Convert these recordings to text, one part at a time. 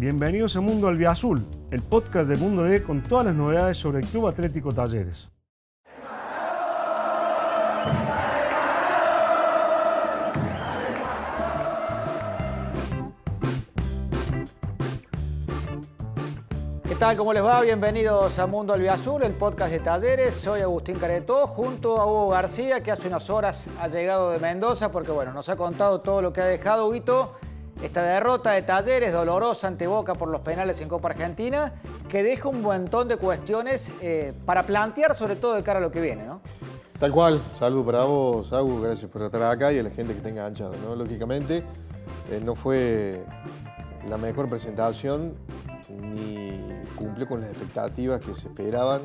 Bienvenidos a Mundo Albiazul, el podcast de Mundo D con todas las novedades sobre el Club Atlético Talleres. ¿Qué tal? ¿Cómo les va? Bienvenidos a Mundo Albiazul, el podcast de Talleres. Soy Agustín Caretó, junto a Hugo García, que hace unas horas ha llegado de Mendoza, porque bueno, nos ha contado todo lo que ha dejado Huguito esta derrota de Talleres, dolorosa ante Boca por los penales en Copa Argentina, que deja un montón de cuestiones eh, para plantear, sobre todo de cara a lo que viene, ¿no? Tal cual, salud para vos, Agus, gracias por estar acá y a la gente que tenga enganchado. ¿no? Lógicamente, eh, no fue la mejor presentación ni cumple con las expectativas que se esperaban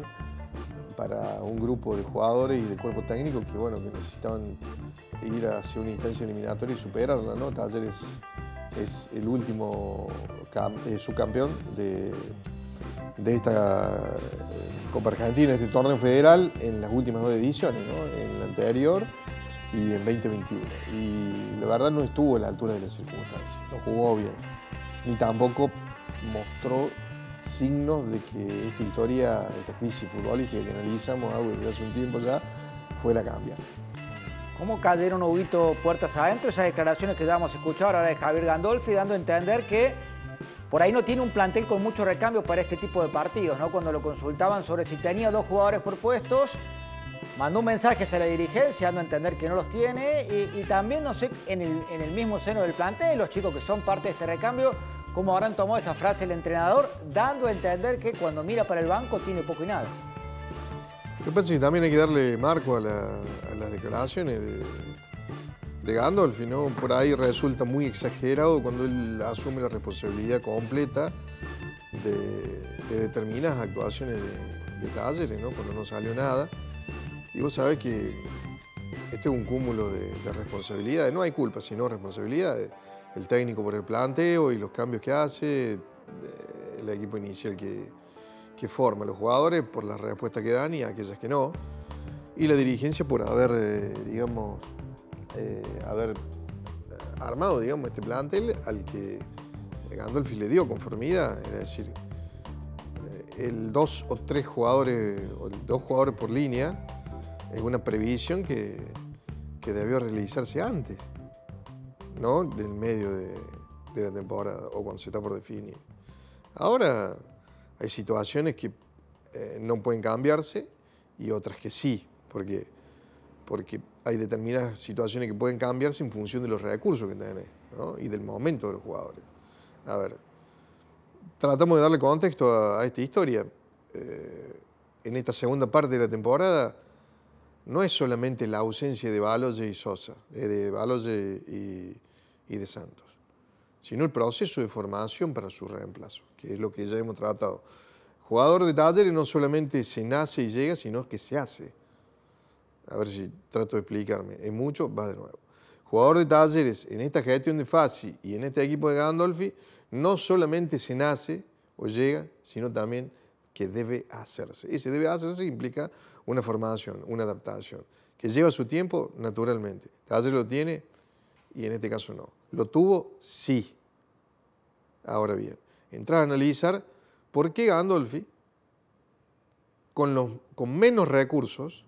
para un grupo de jugadores y de cuerpo técnico que, bueno, que necesitaban ir hacia una instancia eliminatoria y superarla, ¿no? Talleres es el último eh, subcampeón de, esta eh, Copa Argentina, este torneo federal, en las últimas dos ediciones, en la anterior y en 2021. Y la verdad no estuvo a la altura de las circunstancias, no jugó bien, ni tampoco mostró signos de que esta historia, esta crisis futbolística que analizamos desde hace un tiempo ya, fuera a cambiar. ¿Cómo cayeron Huguito puertas adentro? Esas declaraciones que vamos a escuchar ahora de Javier Gandolfi, dando a entender que por ahí no tiene un plantel con mucho recambio para este tipo de partidos, ¿no? Cuando lo consultaban sobre si tenía dos jugadores por puestos, mandó un mensaje a la dirigencia dando a entender que no los tiene y, también, no sé, en el, en el, mismo seno del plantel, los chicos que son parte de este recambio, cómo habrán tomado esa frase el entrenador, dando a entender que cuando mira para el banco tiene poco y nada. Yo pienso que también hay que darle marco a, las declaraciones de, de Gandolfi, ¿no? Por ahí resulta muy exagerado cuando él asume la responsabilidad completa de, determinadas actuaciones de, talleres, ¿no? Cuando no salió nada. Y vos sabés que este es un cúmulo de, responsabilidades. No hay culpa, sino responsabilidades. El técnico por el planteo y los cambios que hace, el equipo inicial que, que forma los jugadores por las respuestas que dan y aquellas que no. Y la dirigencia por haber, eh, digamos, eh, haber eh, armado, digamos, este plantel al que Gandolfi le dio conformidad, es decir, el dos o tres jugadores, o dos jugadores por línea, es una previsión que, que debió realizarse antes, ¿no? Del medio de, de la temporada o cuando se está por definir. Ahora hay situaciones que eh, no pueden cambiarse y otras que sí, porque, porque hay determinadas situaciones que pueden cambiarse en función de los recursos que tenés y del momento de los jugadores. A ver, tratamos de darle contexto a, esta historia. Eh, en esta segunda parte de la temporada no es solamente la ausencia de Baloye y Sosa, eh, de Baloye y, y de Santos sino el proceso de formación para su reemplazo, que es lo que ya hemos tratado. Jugador de talleres no solamente se nace y llega, sino que se hace. A ver si trato de explicarme. En mucho, va de nuevo. Jugador de talleres en esta gestión de Fassi y en este equipo de Gandolfi, no solamente se nace o llega, sino también que debe hacerse. Ese debe hacerse implica una formación, una adaptación, que lleva su tiempo naturalmente. Talleres lo tiene y en este caso no. ¿Lo tuvo? Sí. Ahora bien, entrar a analizar por qué Gandolfi, con, con menos recursos,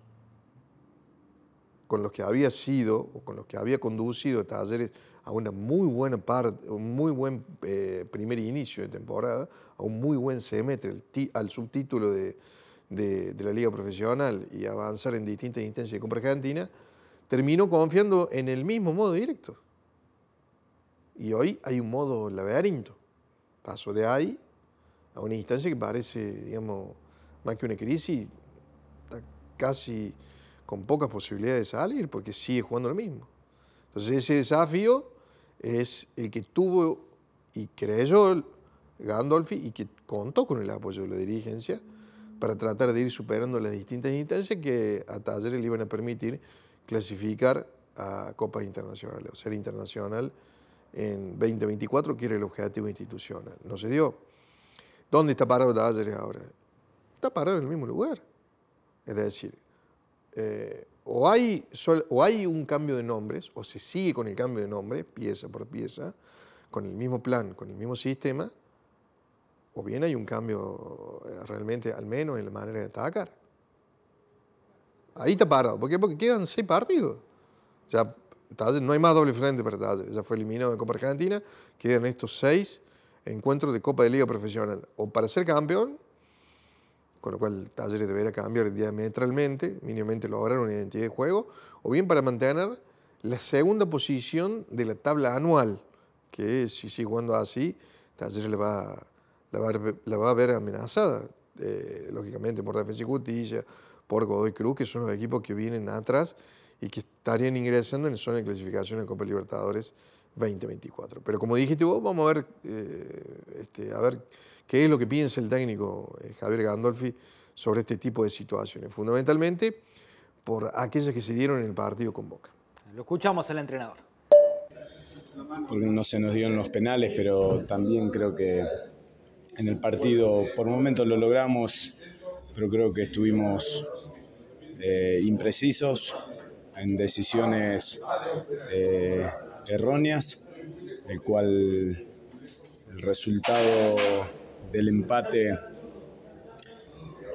con los que había sido o con los que había conducido talleres a una muy buena parte, un muy buen eh, primer inicio de temporada, a un muy buen semestre, al subtítulo de, de, la liga profesional y avanzar en distintas instancias de compra argentina, terminó confiando en el mismo modo directo. Y hoy hay un modo laberinto. Paso de ahí a una instancia que parece, digamos, más que una crisis, está casi con pocas posibilidades de salir porque sigue jugando lo mismo. Entonces ese desafío es el que tuvo y creyó Gandolfi y que contó con el apoyo de la dirigencia para tratar de ir superando las distintas instancias que a Talleres le iban a permitir clasificar a copas internacionales, o ser internacional en 2024, que el objetivo institucional. No se dio. ¿Dónde está parado Talleres ahora? Está parado en el mismo lugar. Es decir, eh, o, hay o hay un cambio de nombres, o se sigue con el cambio de nombre, pieza por pieza, con el mismo plan, con el mismo sistema, o bien hay un cambio eh, realmente, al menos en la manera de atacar. Ahí está parado. ¿Por qué? Porque quedan seis partidos. Ya no hay más doble frente para Talleres. Ya fue eliminado de Copa Argentina. Quedan estos seis encuentros de Copa de Liga Profesional. O para ser campeón, con lo cual Talleres deberá cambiar diametralmente, mínimamente lograr una identidad de juego, o bien para mantener la segunda posición de la tabla anual, que si sigue jugando así, Talleres la va, la va, a ver amenazada, eh, lógicamente por Defensa y Justicia, por Godoy Cruz, que son los equipos que vienen atrás y que estarían ingresando en la zona de clasificación de Copa Libertadores 2024. Pero como dijiste vos, vamos a ver, eh, este, a ver qué es lo que piensa el técnico eh, Javier Gandolfi sobre este tipo de situaciones, fundamentalmente por aquellas que se dieron en el partido con Boca. Lo escuchamos al entrenador. Porque no se nos dieron los penales, pero también creo que en el partido por momentos lo logramos, pero creo que estuvimos eh, imprecisos en decisiones eh, erróneas, el cual el resultado del empate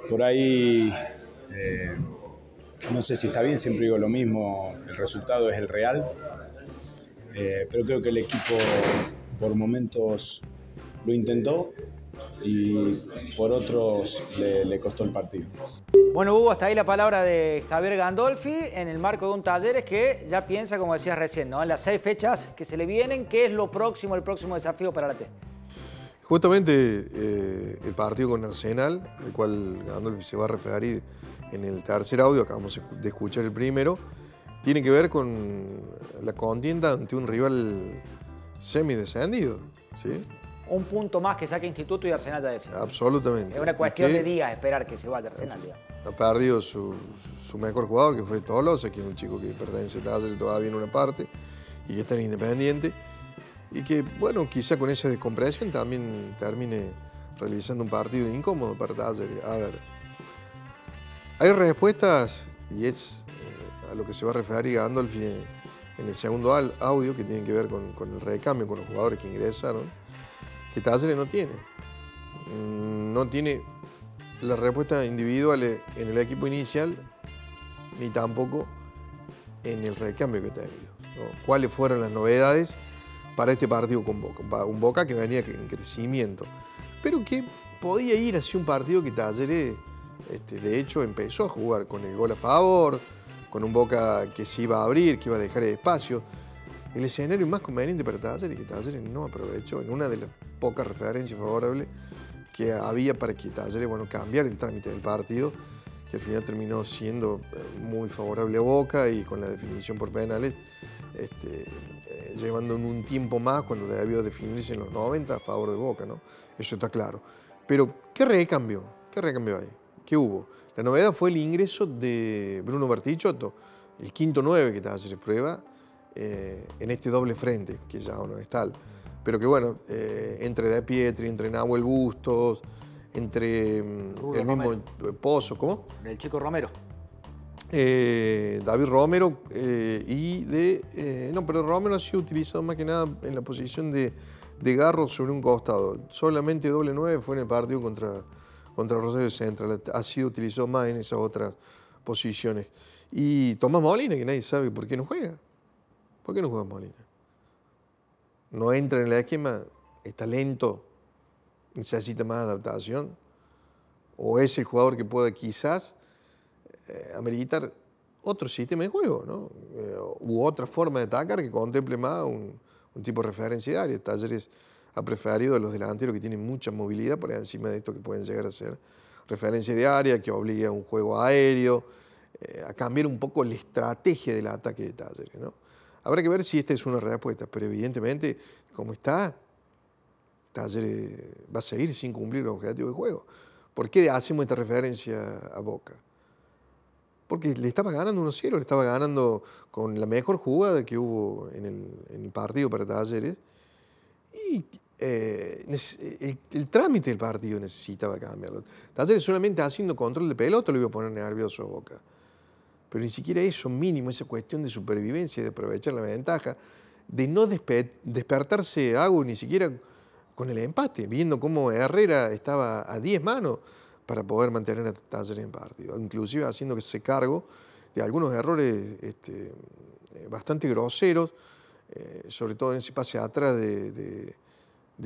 por ahí eh, no sé si está bien, siempre digo lo mismo, el resultado es el real, eh, pero creo que el equipo por momentos lo intentó y por otros le, costó el partido. Bueno, Hugo, hasta ahí la palabra de Javier Gandolfi en el marco de un taller que ya piensa, como decías recién, ¿no? en las seis fechas que se le vienen, ¿qué es lo próximo, el próximo desafío para la T? Justamente eh, el partido con Arsenal, al cual Gandolfi se va a referir en el tercer audio, acabamos de escuchar el primero, tiene que ver con la contienda ante un rival semidescendido. ¿sí? Un punto más que saque Instituto y Arsenal de ese. Absolutamente. Es una cuestión de días esperar que se vaya Arsenal. Ha perdido su, mejor jugador, que fue Tolosa, que es un chico que pertenece a Talleres todavía en una parte y que está en Independiente. Y que, bueno, quizá con esa descompresión también termine realizando un partido incómodo para Talleres. A ver, hay respuestas, y es eh, a lo que se va a referir Gandolfi en, en el segundo audio, que tienen que ver con, el recambio, con los jugadores que ingresaron, que Talleres no tiene. Mm, no tiene las respuestas individuales en el equipo inicial, ni tampoco en el recambio que ha tenido. ¿Cuáles fueron las novedades para este partido con Boca? Un Boca que venía en crecimiento, pero que podía ir hacia un partido que Talleres este, de hecho, empezó a jugar con el gol a favor, con un Boca que se iba a abrir, que iba a dejar espacio. El escenario más conveniente para Talleres que Talleres no aprovechó en una de las pocas referencias favorables que había para que Talleres bueno, cambiar el trámite del partido, que al final terminó siendo eh, muy favorable a Boca y con la definición por penales, este, eh, llevando un tiempo más cuando debió definirse en los 90 a favor de Boca, ¿no? Eso está claro. Pero, ¿qué recambio? ¿Qué recambio hay? ¿Qué hubo? La novedad fue el ingreso de Bruno Bertichotto, el quinto 9 que te hace prueba eh, en este doble frente, que ya no es tal. Pero que bueno, eh, entre De Pietri, entre Nahuel Bustos, entre mm, el mismo Pozo, ¿cómo? El chico Romero. Eh, David Romero y de. no, pero Romero ha sido utilizado más que nada en la posición de, de Garro sobre un costado. Solamente doble 9 fue en el partido contra, contra Rosario Central. Ha sido utilizado más en esas otras posiciones. Y Tomás Molina, que nadie sabe por qué no juega. ¿Por qué no juega Molina? No entra en el esquema, está lento, necesita más adaptación. O es el jugador que pueda quizás eh, ameritar otro sistema de juego, ¿no? Eh, u otra forma de atacar que contemple más un, tipo de referencia de área. Talleres ha preferido a los delanteros que tienen mucha movilidad por encima de esto que pueden llegar a ser referencia de área, que obliga a un juego aéreo, eh, a cambiar un poco la estrategia del ataque de Talleres. ¿no? Habrá que ver si esta es una respuesta, pero evidentemente, como está, Talleres va a seguir sin cumplir los objetivos de juego. ¿Por qué hacemos esta referencia a Boca? Porque le estaba ganando 1-0, le estaba ganando con la mejor jugada que hubo en el, el partido para Talleres. Y eh, el, trámite del partido necesitaba cambiarlo. Talleres solamente haciendo control de pelota lo iba a poner nervioso a Boca. Pero ni siquiera eso mínimo, esa cuestión de supervivencia, de aprovechar la ventaja, de no despertarse algo ni siquiera con el empate, viendo cómo Herrera estaba a 10 manos para poder mantener a Talleres en partido, inclusive haciéndose cargo de algunos errores este, bastante groseros, eh, sobre todo en ese pase atrás de, de,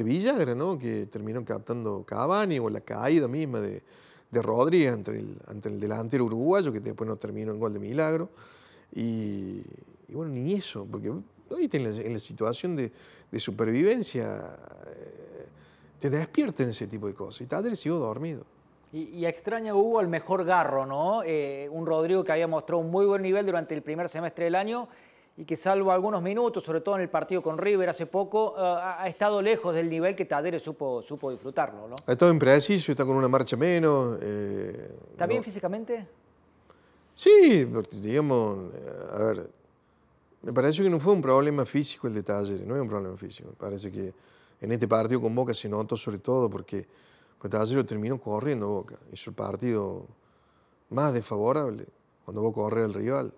Villagra, que terminó captando Cavani o la caída misma de, de Rodríguez ante el, ante el delantero uruguayo, que después no terminó en gol de milagro. Y, bueno, ni eso, porque hoy en la, en la situación de, de supervivencia eh, te despierten ese tipo de cosas. Y Talleres siguió dormido. Y, y, extraña Hugo el mejor garro, ¿no? Eh, un Rodrigo que había mostrado un muy buen nivel durante el primer semestre del año y que salvo algunos minutos, sobre todo en el partido con River hace poco, uh, ha estado lejos del nivel que Talleres supo, supo disfrutarlo, ¿no? Ha estado impreciso, está con una marcha menos. Eh, ¿Está bien físicamente? Sí, digamos, a ver, me parece que no fue un problema físico el de Talleres, no es un problema físico. Me parece que en este partido con Boca se notó sobre todo porque pues, Talleres terminó corriendo Boca. Hizo el partido más desfavorable cuando vos corres al rival.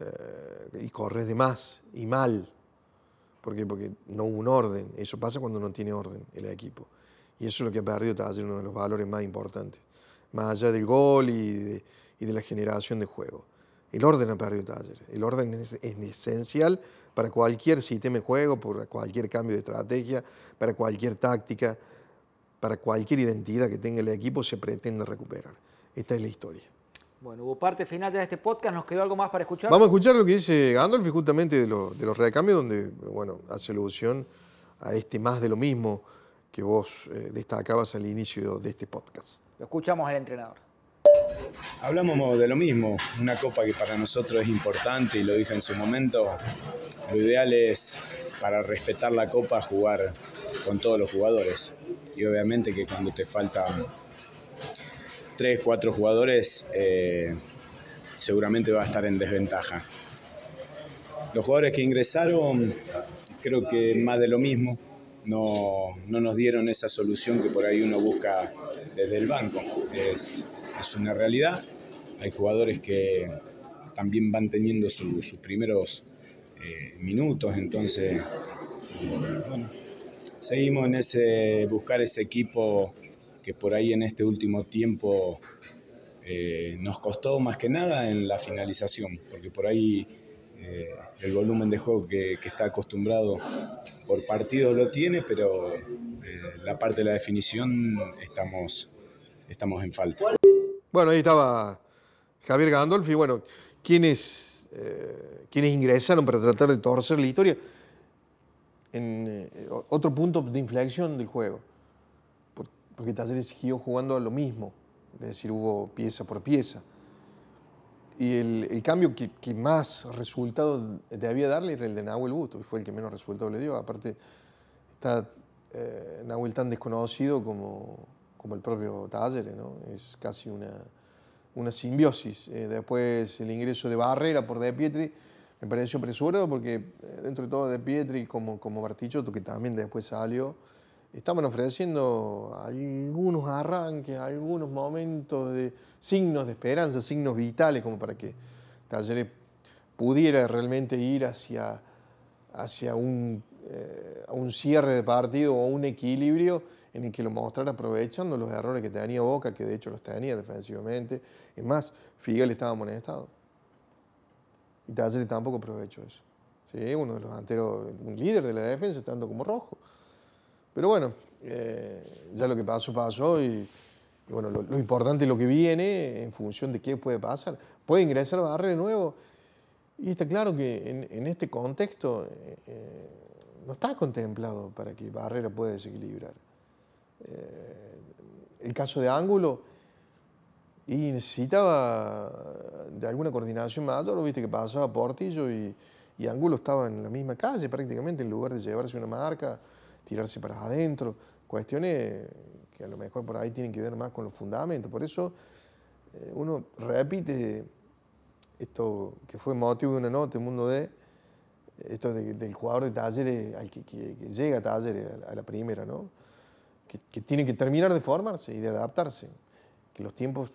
Eh, y corres de más y mal. ¿Por qué? Porque no hubo un orden. Eso pasa cuando no tiene orden el equipo. Y eso es lo que ha perdido Talleres, uno de los valores más importantes. Más allá del gol y de, y de la generación de juego. El orden ha perdido Talleres. El orden es, es, esencial para cualquier sistema de juego, para cualquier cambio de estrategia, para cualquier táctica, para cualquier identidad que tenga el equipo se pretende recuperar. Esta es la historia. Bueno, hubo parte final ya de este podcast, nos quedó algo más para escuchar. Vamos a escuchar lo que dice Gandolfi justamente de, lo, de los recambios, donde bueno, hace alusión a este más de lo mismo que vos eh, destacabas al inicio de este podcast. Lo escuchamos al entrenador. Hablamos de lo mismo, una copa que para nosotros es importante y lo dije en su momento, lo ideal es para respetar la copa jugar con todos los jugadores y obviamente que cuando te falta 3, 4 jugadores, eh, seguramente va a estar en desventaja. Los jugadores que ingresaron, creo que más de lo mismo, no, no nos dieron esa solución que por ahí uno busca desde el banco. Es, es una realidad. Hay jugadores que también van teniendo sus primeros eh, minutos, entonces, bueno, seguimos en ese buscar ese equipo por ahí en este último tiempo eh, nos costó más que nada en la finalización, porque por ahí eh, el volumen de juego que, está acostumbrado por partido lo tiene, pero eh, la parte de la definición estamos, estamos en falta. Bueno, ahí estaba Javier Gandolfi, bueno, quienes, quienes ingresaron para tratar de torcer la historia en otro punto de inflexión del juego, porque Talleres siguió jugando a lo mismo, es decir, hubo pieza por pieza. Y el, el cambio que, que, más resultado debía darle era el de Nahuel Busto, y fue el que menos resultado le dio. Aparte, está eh, Nahuel tan desconocido como, como el propio Talleres, ¿no? Es casi una, una simbiosis. Eh, después el ingreso de Barrera por De Pietri me pareció apresurado porque eh, dentro de todo De Pietri como, como Bartichotto, que también después salió, estaban ofreciendo algunos arranques, algunos momentos de signos de esperanza, signos vitales como para que Talleres pudiera realmente ir hacia, hacia un, eh, un cierre de partido o un equilibrio en el que lo mostrara aprovechando los errores que tenía Boca, que de hecho los tenía defensivamente. Es más, Figuel estaba amonestado. Y Talleres tampoco aprovechó eso. ¿Sí? Uno de los anteros, un líder de la defensa, estando como rojo. Pero bueno, eh, ya lo que pasó, pasó. Y, y bueno, lo, lo, importante es lo que viene en función de qué puede pasar. Puede ingresar Barre de nuevo. Y está claro que en, en este contexto eh, no está contemplado para que Barrera pueda desequilibrar. Eh, el caso de Ángulo, y necesitaba de alguna coordinación mayor, lo viste que pasaba Portillo y, y Ángulo estaba en la misma calle prácticamente, en lugar de llevarse una marca, tirarse para adentro, cuestiones que a lo mejor por ahí tienen que ver más con los fundamentos. Por eso eh, uno repite esto que fue motivo de una nota en Mundo D, esto de, del jugador de talleres al que, que, que llega a talleres a la primera, ¿no? Que, que, tiene que terminar de formarse y de adaptarse, que los tiempos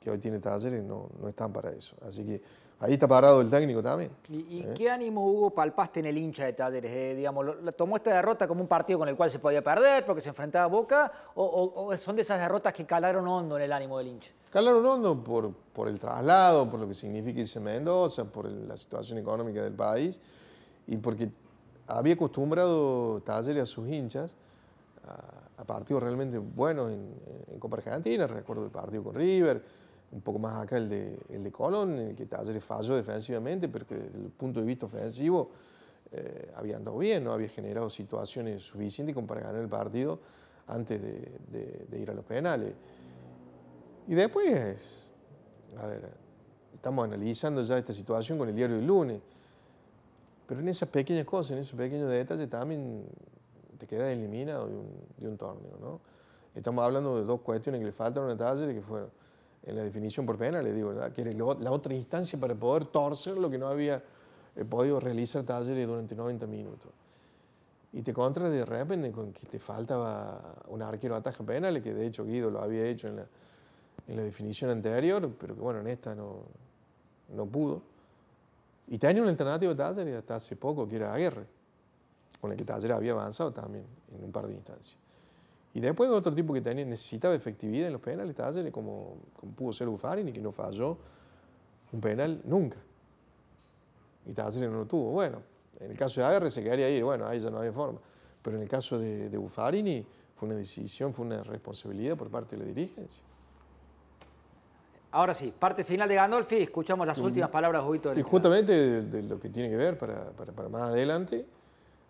que hoy tiene talleres no, no están para eso. Así que ahí está parado el técnico también. ¿Y, qué ánimo hubo palpaste en el hincha de Talleres? Eh, digamos, ¿Tomó esta derrota como un partido con el cual se podía perder porque se enfrentaba a Boca? O, son de esas derrotas que calaron hondo en el ánimo del hincha? Calaron hondo por, por el traslado, por lo que significa irse a Mendoza, por la situación económica del país y porque había acostumbrado Talleres a sus hinchas a, partidos realmente buenos en, Copa Argentina, recuerdo el partido con River, un poco más acá el de, el de Colón, en el que Talleres falló defensivamente, pero que desde el punto de vista ofensivo eh, había andado bien, no había generado situaciones suficientes como para ganar el partido antes de, de ir a los penales. Y después, a ver, estamos analizando ya esta situación con el diario del lunes, pero en esas pequeñas cosas, en esos pequeños detalles también te quedas eliminado de un, de un torneo. ¿no? Estamos hablando de dos cuestiones que le faltan a Talleres, que fueron en la definición por pena, le digo, que era la otra instancia para poder torcer lo que no había eh, podido realizar Talleres durante 90 minutos. Y te contra de repente con que te faltaba un arquero ataja penales, que de hecho Guido lo había hecho en la, en la definición anterior, pero que bueno, en esta no, no pudo. Y tenía un alternativo de Talleres hasta hace poco, que era Aguirre con el que Taller había avanzado también en un par de instancias. Y después otro tipo que tenía, necesitaba efectividad en los penales, Taller, como, como pudo ser Buffarini, que no falló un penal nunca. Y Taller no lo tuvo. Bueno, en el caso de AR se quedaría ahí, bueno, ahí ya no había forma. Pero en el caso de, de Buffarini fue una decisión, fue una responsabilidad por parte de la dirigencia. Ahora sí, parte final de Gandolfi, escuchamos las últimas palabras de Y justamente de, lo que tiene que ver para, para, para más adelante,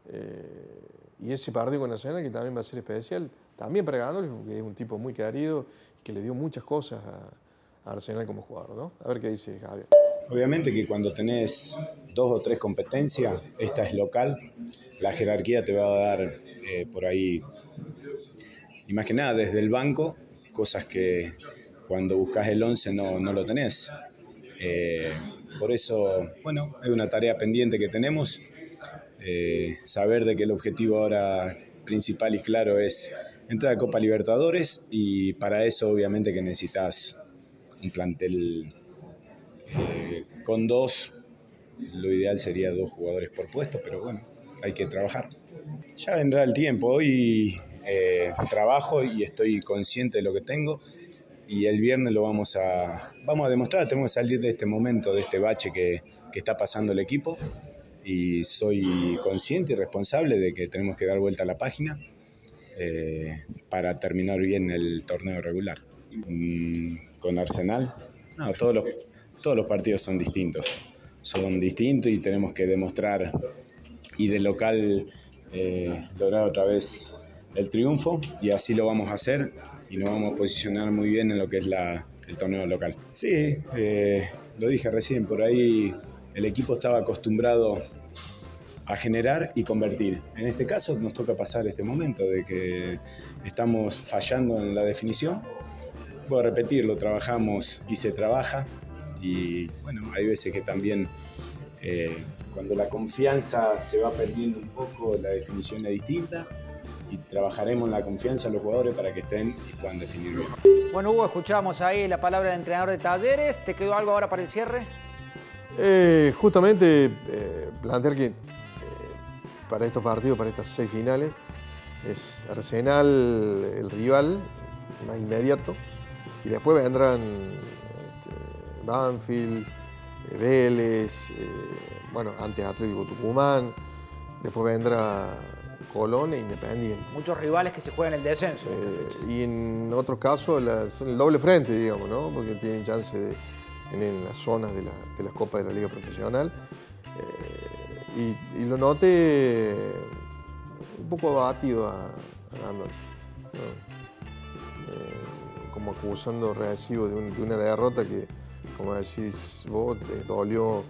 eh, y ese partido con Nacional, que también va a ser especial, también para Gandolfi, porque es un tipo muy querido y que le dio muchas cosas a, Arsenal como jugador. ¿no? A ver qué dice Javier. Obviamente que cuando tenés dos o tres competencias, esta es local, la jerarquía te va a dar eh, por ahí, y más que nada desde el banco, cosas que cuando buscas el 11 no, no lo tenés. Eh, por eso, bueno, es una tarea pendiente que tenemos eh, saber de que el objetivo ahora principal y claro es entrar a Copa Libertadores y para eso obviamente que necesitas un plantel eh, con dos, lo ideal sería dos jugadores por puesto, pero bueno, hay que trabajar. Ya vendrá el tiempo, hoy eh, trabajo y estoy consciente de lo que tengo. Y el viernes lo vamos a, vamos a demostrar, tenemos que salir de este momento, de este bache que, que está pasando el equipo y soy consciente y responsable de que tenemos que dar vuelta a la página eh, para terminar bien el torneo regular. Mm, con Arsenal, no, todos los, todos los partidos son distintos, son distintos y tenemos que demostrar y de local eh, lograr otra vez el triunfo y así lo vamos a hacer y nos vamos a posicionar muy bien en lo que es la, el torneo local. Sí, eh, lo dije recién, por ahí el equipo estaba acostumbrado a generar y convertir. En este caso nos toca pasar este momento de que estamos fallando en la definición. Puedo repetirlo, trabajamos y se trabaja y bueno, hay veces que también eh, cuando la confianza se va perdiendo un poco, la definición es distinta y trabajaremos en la confianza de los jugadores para que estén y puedan definir bien. Bueno, Hugo, escuchamos ahí la palabra del entrenador de Talleres. ¿Te quedó algo ahora para el cierre? Eh, justamente eh, plantear que eh, para estos partidos, para estas seis finales, es Arsenal el rival más inmediato y después vendrán este, Banfield, Vélez, bueno, antes Atlético Tucumán, después vendrá Colón e Independiente. Muchos rivales que se juegan el descenso. y en otros casos son el doble frente, digamos, ¿no? Porque tienen chance de en, las zonas de, la, las copas de la liga profesional. Eh, y, lo noté un poco abatido a, Gandalf. Eh, como acusando recibo de, una derrota que, como decís vos, dolió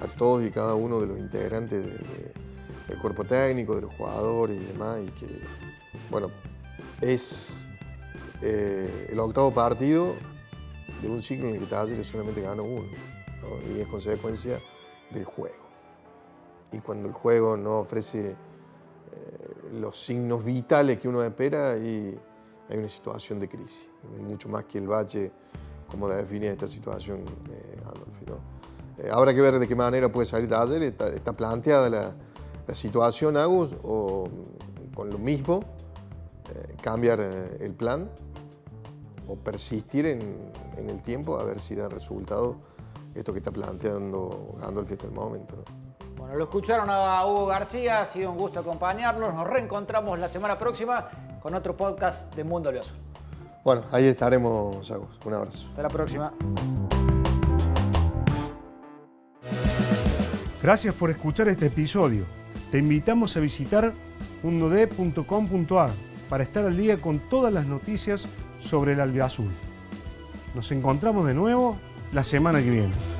a todos y cada uno de los integrantes del cuerpo técnico, de los jugadores y demás, y que, bueno, es eh, el octavo partido de un ciclo en el que Talleres solamente gana uno, y es consecuencia del juego. Y cuando el juego no ofrece eh, los signos vitales que uno espera, hay, hay una situación de crisis, mucho más que el bache, como define esta situación eh, Adolfi. Eh, habrá que ver de qué manera puede salir Taller. Está, está planteada la, la, situación, Agus, o con lo mismo, eh, cambiar eh, el plan o persistir en, en, el tiempo a ver si da resultado esto que está planteando Gandolfi hasta el momento. ¿no? Bueno, lo escucharon a Hugo García, ha sido un gusto acompañarlos. Nos reencontramos la semana próxima con otro podcast de Mundo Leoso. Bueno, ahí estaremos, Agus. Un abrazo. Hasta la próxima. Gracias por escuchar este episodio. Te invitamos a visitar mundod.com.ar para estar al día con todas las noticias sobre el albiazul. Nos encontramos de nuevo la semana que viene.